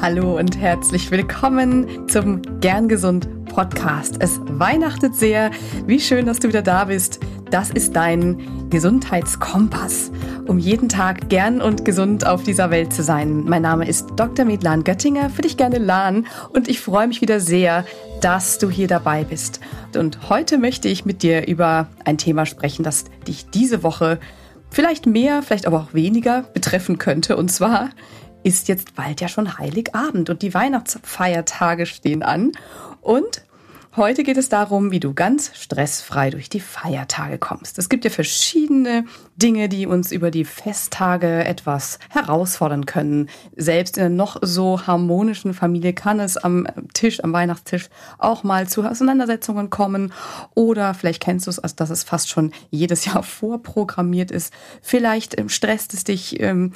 Hallo und herzlich willkommen zum Gern Gesund Podcast. Es weihnachtet sehr. Wie schön, dass du wieder da bist. Das ist dein Gesundheitskompass, um jeden Tag gern und gesund auf dieser Welt zu sein. Mein Name ist Dr. Medlan Göttinger, für dich gerne Lan, und ich freue mich wieder sehr, dass du hier dabei bist. Und heute möchte ich mit dir über ein Thema sprechen, das dich diese Woche vielleicht mehr, vielleicht aber auch weniger betreffen könnte. Und zwar ist jetzt bald ja schon Heiligabend und die Weihnachtsfeiertage stehen an. Und Heute geht es darum, wie du ganz stressfrei durch die Feiertage kommst. Es gibt ja verschiedene Dinge, die uns über die Festtage etwas herausfordern können. Selbst in einer noch so harmonischen Familie kann es am Tisch, am Weihnachtstisch auch mal zu Auseinandersetzungen kommen. Oder vielleicht kennst du es, dass es fast schon jedes Jahr vorprogrammiert ist. Vielleicht ähm, stresst es dich, ähm,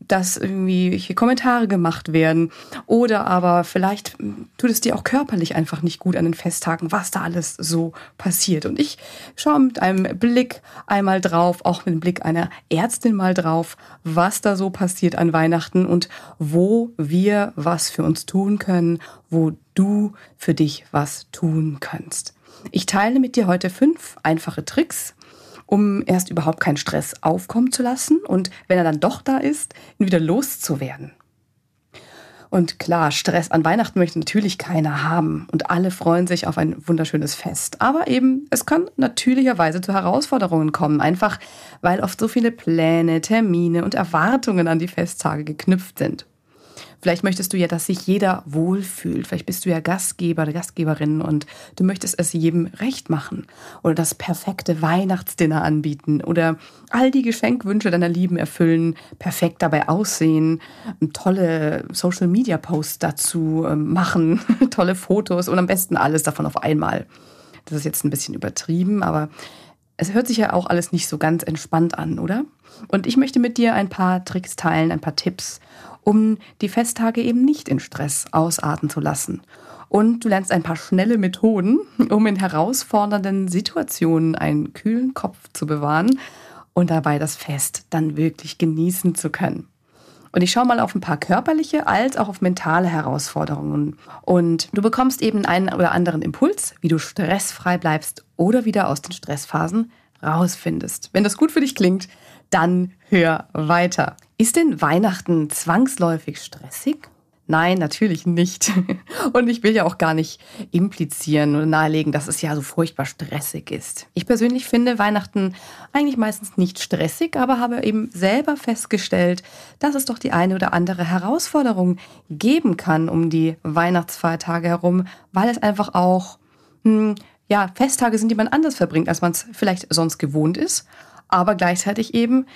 dass irgendwie Kommentare gemacht werden. Oder aber vielleicht ähm, tut es dir auch körperlich einfach nicht gut an den Festtagen, was da alles so passiert. Und ich schaue mit einem Blick einmal drauf, auch mit dem Blick einer Ärztin mal drauf, was da so passiert an Weihnachten und wo wir was für uns tun können, wo du für dich was tun kannst. Ich teile mit dir heute fünf einfache Tricks, um erst überhaupt keinen Stress aufkommen zu lassen und wenn er dann doch da ist, ihn wieder loszuwerden. Und klar, Stress an Weihnachten möchte natürlich keiner haben und alle freuen sich auf ein wunderschönes Fest. Aber eben, es kann natürlicherweise zu Herausforderungen kommen, einfach weil oft so viele Pläne, Termine und Erwartungen an die Festtage geknüpft sind. Vielleicht möchtest du ja, dass sich jeder wohlfühlt. Vielleicht bist du ja Gastgeber oder Gastgeberin und du möchtest es jedem recht machen oder das perfekte Weihnachtsdinner anbieten oder all die Geschenkwünsche deiner Lieben erfüllen, perfekt dabei aussehen, tolle Social Media Posts dazu ähm, machen, tolle Fotos und am besten alles davon auf einmal. Das ist jetzt ein bisschen übertrieben, aber es hört sich ja auch alles nicht so ganz entspannt an, oder? Und ich möchte mit dir ein paar Tricks teilen, ein paar Tipps, um die Festtage eben nicht in Stress ausarten zu lassen. Und du lernst ein paar schnelle Methoden, um in herausfordernden Situationen einen kühlen Kopf zu bewahren und dabei das Fest dann wirklich genießen zu können. Und ich schaue mal auf ein paar körperliche als auch auf mentale Herausforderungen. Und du bekommst eben einen oder anderen Impuls, wie du stressfrei bleibst oder wieder aus den Stressphasen rausfindest. Wenn das gut für dich klingt, dann hör weiter. Ist denn Weihnachten zwangsläufig stressig? Nein, natürlich nicht. Und ich will ja auch gar nicht implizieren oder nahelegen, dass es ja so furchtbar stressig ist. Ich persönlich finde Weihnachten eigentlich meistens nicht stressig, aber habe eben selber festgestellt, dass es doch die eine oder andere Herausforderung geben kann um die Weihnachtsfeiertage herum, weil es einfach auch hm, ja, Festtage sind, die man anders verbringt, als man es vielleicht sonst gewohnt ist aber gleichzeitig eben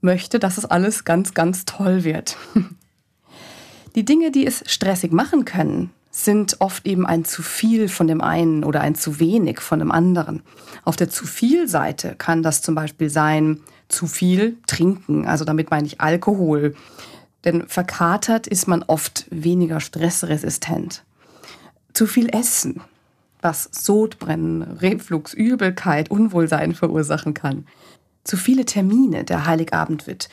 möchte, dass es alles ganz, ganz toll wird. Die Dinge, die es stressig machen können, sind oft eben ein zu viel von dem einen oder ein zu wenig von dem anderen. Auf der zu viel Seite kann das zum Beispiel sein, zu viel trinken, also damit meine ich Alkohol. Denn verkatert ist man oft weniger stressresistent. Zu viel Essen, was Sodbrennen, Reflux, Übelkeit, Unwohlsein verursachen kann zu viele Termine. Der Heiligabend wird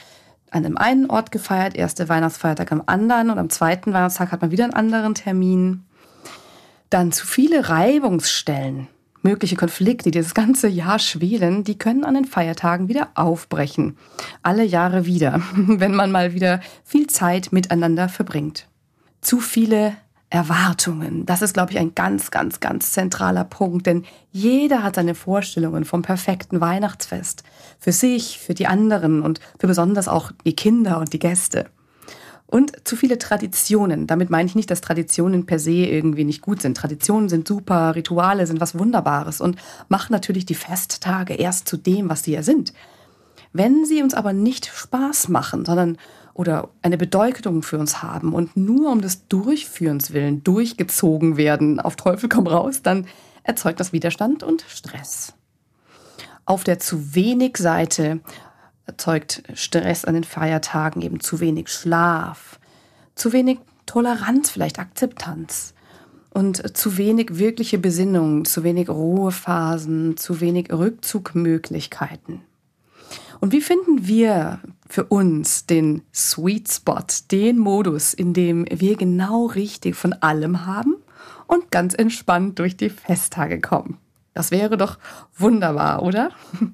an dem einen Ort gefeiert, erste Weihnachtsfeiertag am anderen und am zweiten Weihnachtstag hat man wieder einen anderen Termin. Dann zu viele Reibungsstellen, mögliche Konflikte, die das ganze Jahr schwelen, die können an den Feiertagen wieder aufbrechen. Alle Jahre wieder, wenn man mal wieder viel Zeit miteinander verbringt. Zu viele Erwartungen. Das ist, glaube ich, ein ganz, ganz, ganz zentraler Punkt, denn jeder hat seine Vorstellungen vom perfekten Weihnachtsfest. Für sich, für die anderen und für besonders auch die Kinder und die Gäste. Und zu viele Traditionen. Damit meine ich nicht, dass Traditionen per se irgendwie nicht gut sind. Traditionen sind super, Rituale sind was Wunderbares und machen natürlich die Festtage erst zu dem, was sie ja sind. Wenn sie uns aber nicht Spaß machen, sondern oder eine Bedeutung für uns haben und nur um des Durchführens willen durchgezogen werden, auf Teufel komm raus, dann erzeugt das Widerstand und Stress. Auf der zu wenig Seite erzeugt Stress an den Feiertagen eben zu wenig Schlaf, zu wenig Toleranz, vielleicht Akzeptanz und zu wenig wirkliche Besinnung, zu wenig Ruhephasen, zu wenig Rückzugmöglichkeiten. Und wie finden wir für uns den Sweet Spot, den Modus, in dem wir genau richtig von allem haben und ganz entspannt durch die Festtage kommen? Das wäre doch wunderbar, oder?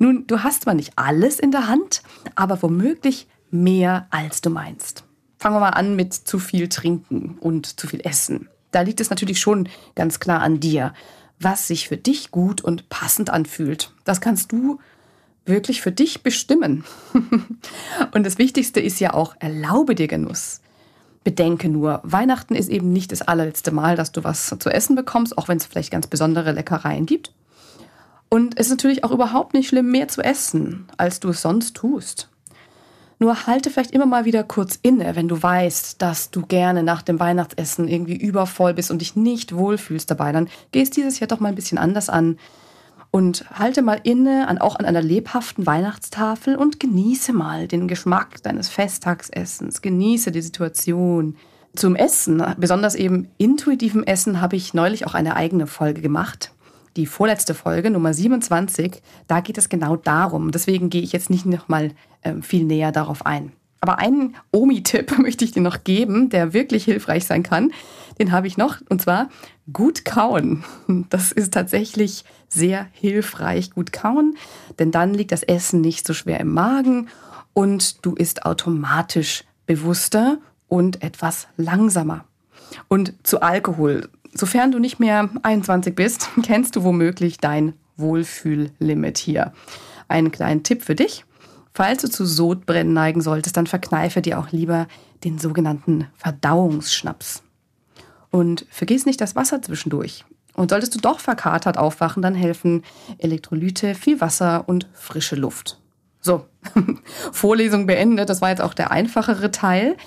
Nun, du hast zwar nicht alles in der Hand, aber womöglich mehr, als du meinst. Fangen wir mal an mit zu viel trinken und zu viel essen. Da liegt es natürlich schon ganz klar an dir, was sich für dich gut und passend anfühlt. Das kannst du wirklich für dich bestimmen. und das Wichtigste ist ja auch, erlaube dir Genuss. Bedenke nur, Weihnachten ist eben nicht das allerletzte Mal, dass du was zu essen bekommst, auch wenn es vielleicht ganz besondere Leckereien gibt. Und es ist natürlich auch überhaupt nicht schlimm, mehr zu essen, als du es sonst tust. Nur halte vielleicht immer mal wieder kurz inne, wenn du weißt, dass du gerne nach dem Weihnachtsessen irgendwie übervoll bist und dich nicht wohlfühlst dabei. Dann gehst dieses Jahr doch mal ein bisschen anders an und halte mal inne, an, auch an einer lebhaften Weihnachtstafel und genieße mal den Geschmack deines Festtagsessens. Genieße die Situation. Zum Essen, besonders eben intuitivem Essen, habe ich neulich auch eine eigene Folge gemacht die vorletzte Folge, Nummer 27, da geht es genau darum. Deswegen gehe ich jetzt nicht nochmal äh, viel näher darauf ein. Aber einen Omi-Tipp möchte ich dir noch geben, der wirklich hilfreich sein kann. Den habe ich noch, und zwar gut kauen. Das ist tatsächlich sehr hilfreich, gut kauen, denn dann liegt das Essen nicht so schwer im Magen und du isst automatisch bewusster und etwas langsamer. Und zu Alkohol Sofern du nicht mehr 21 bist, kennst du womöglich dein Wohlfühllimit hier. Einen kleinen Tipp für dich. Falls du zu Sodbrennen neigen solltest, dann verkneife dir auch lieber den sogenannten Verdauungsschnaps. Und vergiss nicht das Wasser zwischendurch. Und solltest du doch verkatert aufwachen, dann helfen Elektrolyte, viel Wasser und frische Luft. So, Vorlesung beendet. Das war jetzt auch der einfachere Teil.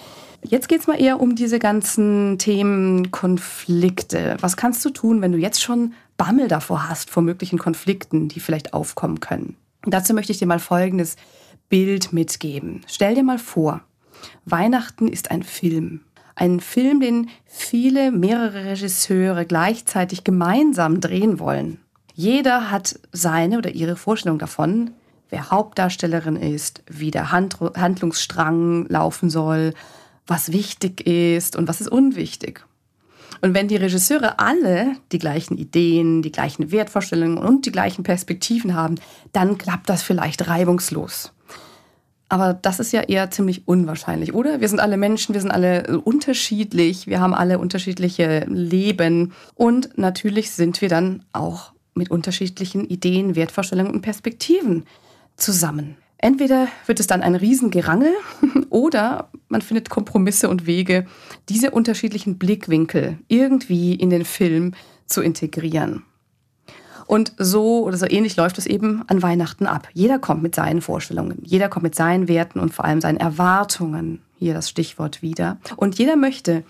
Jetzt geht es mal eher um diese ganzen Themen Konflikte. Was kannst du tun, wenn du jetzt schon Bammel davor hast, vor möglichen Konflikten, die vielleicht aufkommen können? Und dazu möchte ich dir mal folgendes Bild mitgeben. Stell dir mal vor, Weihnachten ist ein Film. Ein Film, den viele, mehrere Regisseure gleichzeitig gemeinsam drehen wollen. Jeder hat seine oder ihre Vorstellung davon, wer Hauptdarstellerin ist, wie der Handlungsstrang laufen soll, was wichtig ist und was ist unwichtig. Und wenn die Regisseure alle die gleichen Ideen, die gleichen Wertvorstellungen und die gleichen Perspektiven haben, dann klappt das vielleicht reibungslos. Aber das ist ja eher ziemlich unwahrscheinlich, oder? Wir sind alle Menschen, wir sind alle unterschiedlich, wir haben alle unterschiedliche Leben und natürlich sind wir dann auch mit unterschiedlichen Ideen, Wertvorstellungen und Perspektiven zusammen. Entweder wird es dann ein Riesengerangel oder man findet Kompromisse und Wege, diese unterschiedlichen Blickwinkel irgendwie in den Film zu integrieren. Und so oder so ähnlich läuft es eben an Weihnachten ab. Jeder kommt mit seinen Vorstellungen, jeder kommt mit seinen Werten und vor allem seinen Erwartungen, hier das Stichwort wieder. Und jeder möchte,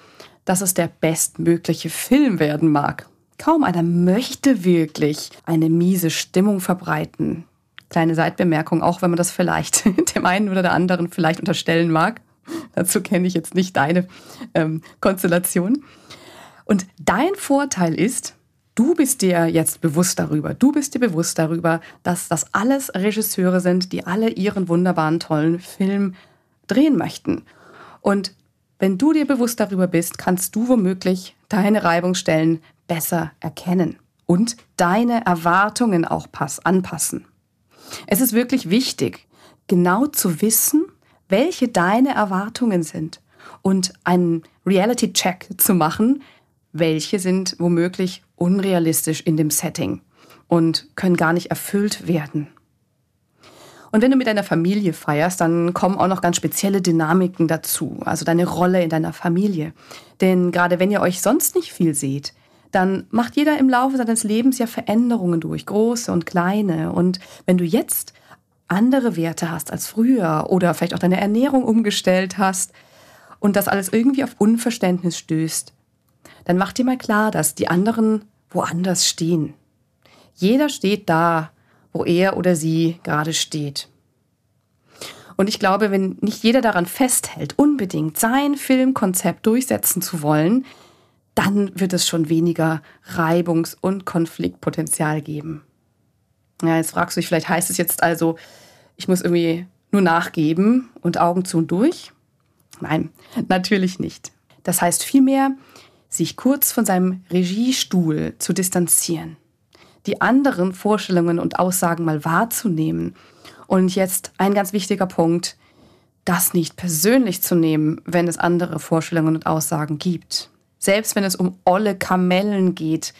dass es der bestmögliche Film werden mag. Kaum einer möchte wirklich eine miese Stimmung verbreiten, Kleine Seitbemerkung, auch wenn man das vielleicht dem einen oder der anderen vielleicht unterstellen mag. Dazu kenne ich jetzt nicht deine ähm, Konstellation. Und dein Vorteil ist, du bist dir jetzt bewusst darüber, du bist dir bewusst darüber, dass das alles Regisseure sind, die alle ihren wunderbaren, tollen Film drehen möchten. Und wenn du dir bewusst darüber bist, kannst du womöglich deine Reibungsstellen besser erkennen und deine Erwartungen auch pass anpassen. Es ist wirklich wichtig, genau zu wissen, welche deine Erwartungen sind und einen Reality-Check zu machen, welche sind womöglich unrealistisch in dem Setting und können gar nicht erfüllt werden. Und wenn du mit deiner Familie feierst, dann kommen auch noch ganz spezielle Dynamiken dazu, also deine Rolle in deiner Familie. Denn gerade wenn ihr euch sonst nicht viel seht, dann macht jeder im Laufe seines Lebens ja Veränderungen durch, große und kleine. Und wenn du jetzt andere Werte hast als früher oder vielleicht auch deine Ernährung umgestellt hast und das alles irgendwie auf Unverständnis stößt, dann mach dir mal klar, dass die anderen woanders stehen. Jeder steht da, wo er oder sie gerade steht. Und ich glaube, wenn nicht jeder daran festhält, unbedingt sein Filmkonzept durchsetzen zu wollen, dann wird es schon weniger Reibungs- und Konfliktpotenzial geben. Ja, jetzt fragst du dich, vielleicht heißt es jetzt also, ich muss irgendwie nur nachgeben und Augen zu und durch? Nein, natürlich nicht. Das heißt vielmehr, sich kurz von seinem Regiestuhl zu distanzieren, die anderen Vorstellungen und Aussagen mal wahrzunehmen. Und jetzt ein ganz wichtiger Punkt, das nicht persönlich zu nehmen, wenn es andere Vorstellungen und Aussagen gibt. Selbst wenn es um olle Kamellen geht,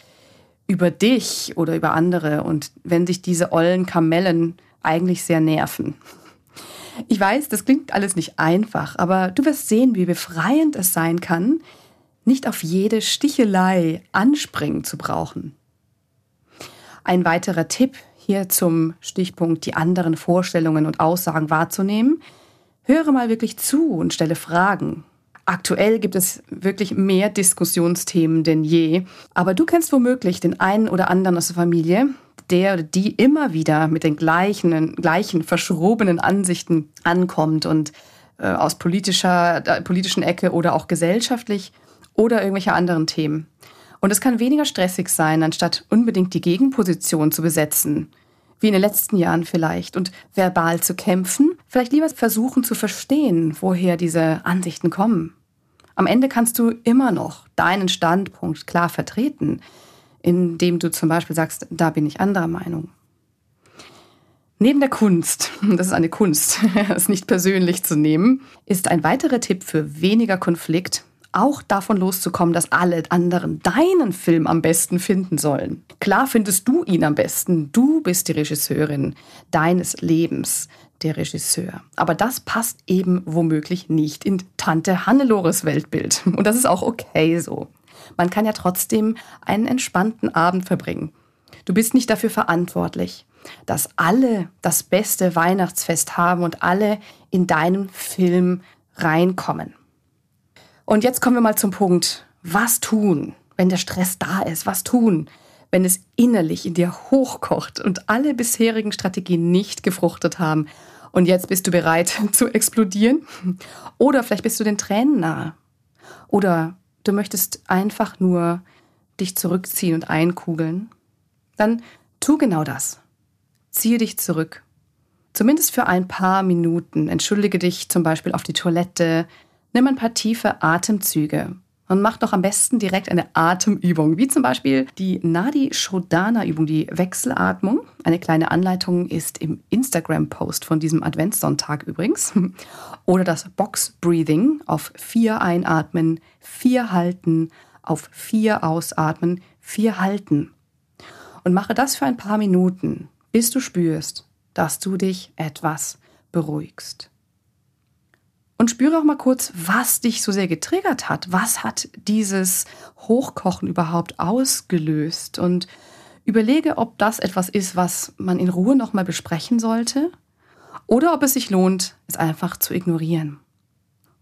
über dich oder über andere und wenn sich diese ollen Kamellen eigentlich sehr nerven. Ich weiß, das klingt alles nicht einfach, aber du wirst sehen, wie befreiend es sein kann, nicht auf jede Stichelei anspringen zu brauchen. Ein weiterer Tipp hier zum Stichpunkt, die anderen Vorstellungen und Aussagen wahrzunehmen. Höre mal wirklich zu und stelle Fragen. Aktuell gibt es wirklich mehr Diskussionsthemen denn je. Aber du kennst womöglich den einen oder anderen aus der Familie, der oder die immer wieder mit den gleichen, gleichen verschrobenen Ansichten ankommt und äh, aus politischer, äh, politischen Ecke oder auch gesellschaftlich oder irgendwelche anderen Themen. Und es kann weniger stressig sein, anstatt unbedingt die Gegenposition zu besetzen, wie in den letzten Jahren vielleicht, und verbal zu kämpfen, vielleicht lieber versuchen zu verstehen, woher diese Ansichten kommen. Am Ende kannst du immer noch deinen Standpunkt klar vertreten, indem du zum Beispiel sagst, da bin ich anderer Meinung. Neben der Kunst, das ist eine Kunst, es nicht persönlich zu nehmen, ist ein weiterer Tipp für weniger Konflikt, auch davon loszukommen, dass alle anderen deinen Film am besten finden sollen. Klar findest du ihn am besten. Du bist die Regisseurin deines Lebens der Regisseur. Aber das passt eben womöglich nicht in Tante Hannelores Weltbild. Und das ist auch okay so. Man kann ja trotzdem einen entspannten Abend verbringen. Du bist nicht dafür verantwortlich, dass alle das beste Weihnachtsfest haben und alle in deinen Film reinkommen. Und jetzt kommen wir mal zum Punkt. Was tun, wenn der Stress da ist? Was tun, wenn es innerlich in dir hochkocht und alle bisherigen Strategien nicht gefruchtet haben und jetzt bist du bereit zu explodieren? Oder vielleicht bist du den Tränen nahe. Oder du möchtest einfach nur dich zurückziehen und einkugeln. Dann tu genau das. Ziehe dich zurück. Zumindest für ein paar Minuten. Entschuldige dich zum Beispiel auf die Toilette. Nimm ein paar tiefe Atemzüge und mach doch am besten direkt eine Atemübung, wie zum Beispiel die Nadi Shodana Übung, die Wechselatmung. Eine kleine Anleitung ist im Instagram-Post von diesem Adventssonntag übrigens. Oder das Box Breathing auf vier einatmen, vier halten, auf vier ausatmen, vier halten. Und mache das für ein paar Minuten, bis du spürst, dass du dich etwas beruhigst. Und spüre auch mal kurz, was dich so sehr getriggert hat. Was hat dieses Hochkochen überhaupt ausgelöst? Und überlege, ob das etwas ist, was man in Ruhe nochmal besprechen sollte oder ob es sich lohnt, es einfach zu ignorieren.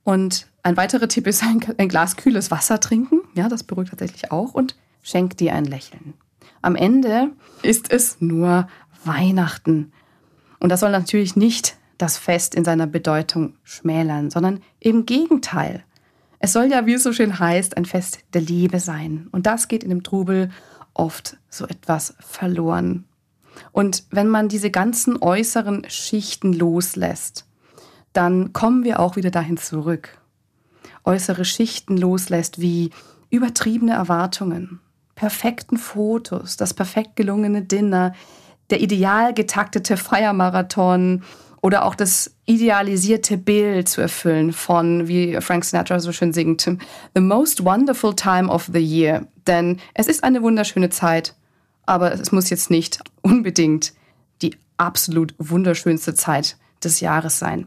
Und ein weiterer Tipp ist ein, ein Glas kühles Wasser trinken. Ja, das beruhigt tatsächlich auch und schenk dir ein Lächeln. Am Ende ist es nur Weihnachten. Und das soll natürlich nicht das Fest in seiner Bedeutung schmälern, sondern im Gegenteil. Es soll ja, wie es so schön heißt, ein Fest der Liebe sein. Und das geht in dem Trubel oft so etwas verloren. Und wenn man diese ganzen äußeren Schichten loslässt, dann kommen wir auch wieder dahin zurück. Äußere Schichten loslässt wie übertriebene Erwartungen, perfekten Fotos, das perfekt gelungene Dinner, der ideal getaktete Feiermarathon oder auch das idealisierte Bild zu erfüllen von, wie Frank Sinatra so schön singt, The most wonderful time of the year. Denn es ist eine wunderschöne Zeit, aber es muss jetzt nicht unbedingt die absolut wunderschönste Zeit des Jahres sein.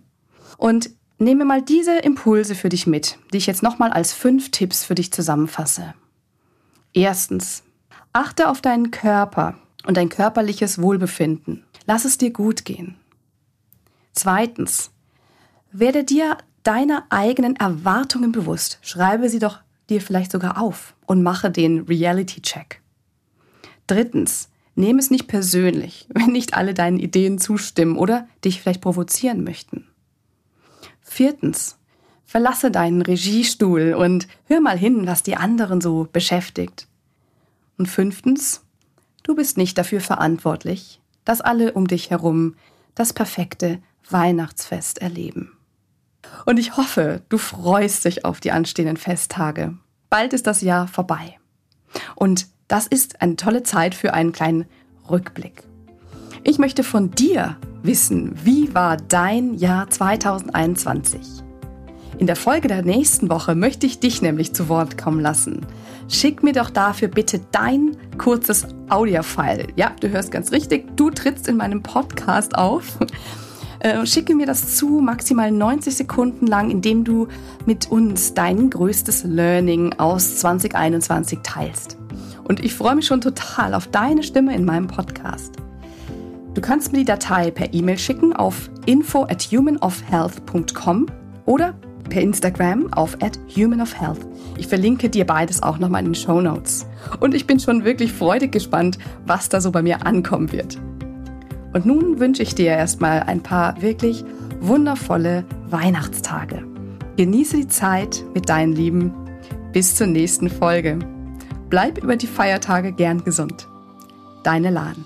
Und nehme mal diese Impulse für dich mit, die ich jetzt nochmal als fünf Tipps für dich zusammenfasse. Erstens, achte auf deinen Körper und dein körperliches Wohlbefinden. Lass es dir gut gehen. Zweitens, werde dir deiner eigenen Erwartungen bewusst. Schreibe sie doch dir vielleicht sogar auf und mache den Reality-Check. Drittens, nehme es nicht persönlich, wenn nicht alle deinen Ideen zustimmen oder dich vielleicht provozieren möchten. Viertens, verlasse deinen Regiestuhl und hör mal hin, was die anderen so beschäftigt. Und fünftens, du bist nicht dafür verantwortlich, dass alle um dich herum das perfekte Weihnachtsfest erleben. Und ich hoffe, du freust dich auf die anstehenden Festtage. Bald ist das Jahr vorbei. Und das ist eine tolle Zeit für einen kleinen Rückblick. Ich möchte von dir wissen, wie war dein Jahr 2021? In der Folge der nächsten Woche möchte ich dich nämlich zu Wort kommen lassen. Schick mir doch dafür bitte dein kurzes Audiofile. Ja, du hörst ganz richtig, du trittst in meinem Podcast auf. Äh, schicke mir das zu, maximal 90 Sekunden lang, indem du mit uns dein größtes Learning aus 2021 teilst. Und ich freue mich schon total auf deine Stimme in meinem Podcast. Du kannst mir die Datei per E-Mail schicken auf info at humanofhealth.com oder per Instagram auf at humanofhealth. Ich verlinke dir beides auch nochmal in den Show Notes. Und ich bin schon wirklich freudig gespannt, was da so bei mir ankommen wird. Und nun wünsche ich dir erstmal ein paar wirklich wundervolle Weihnachtstage. Genieße die Zeit mit deinen Lieben. Bis zur nächsten Folge. Bleib über die Feiertage gern gesund. Deine Lahn.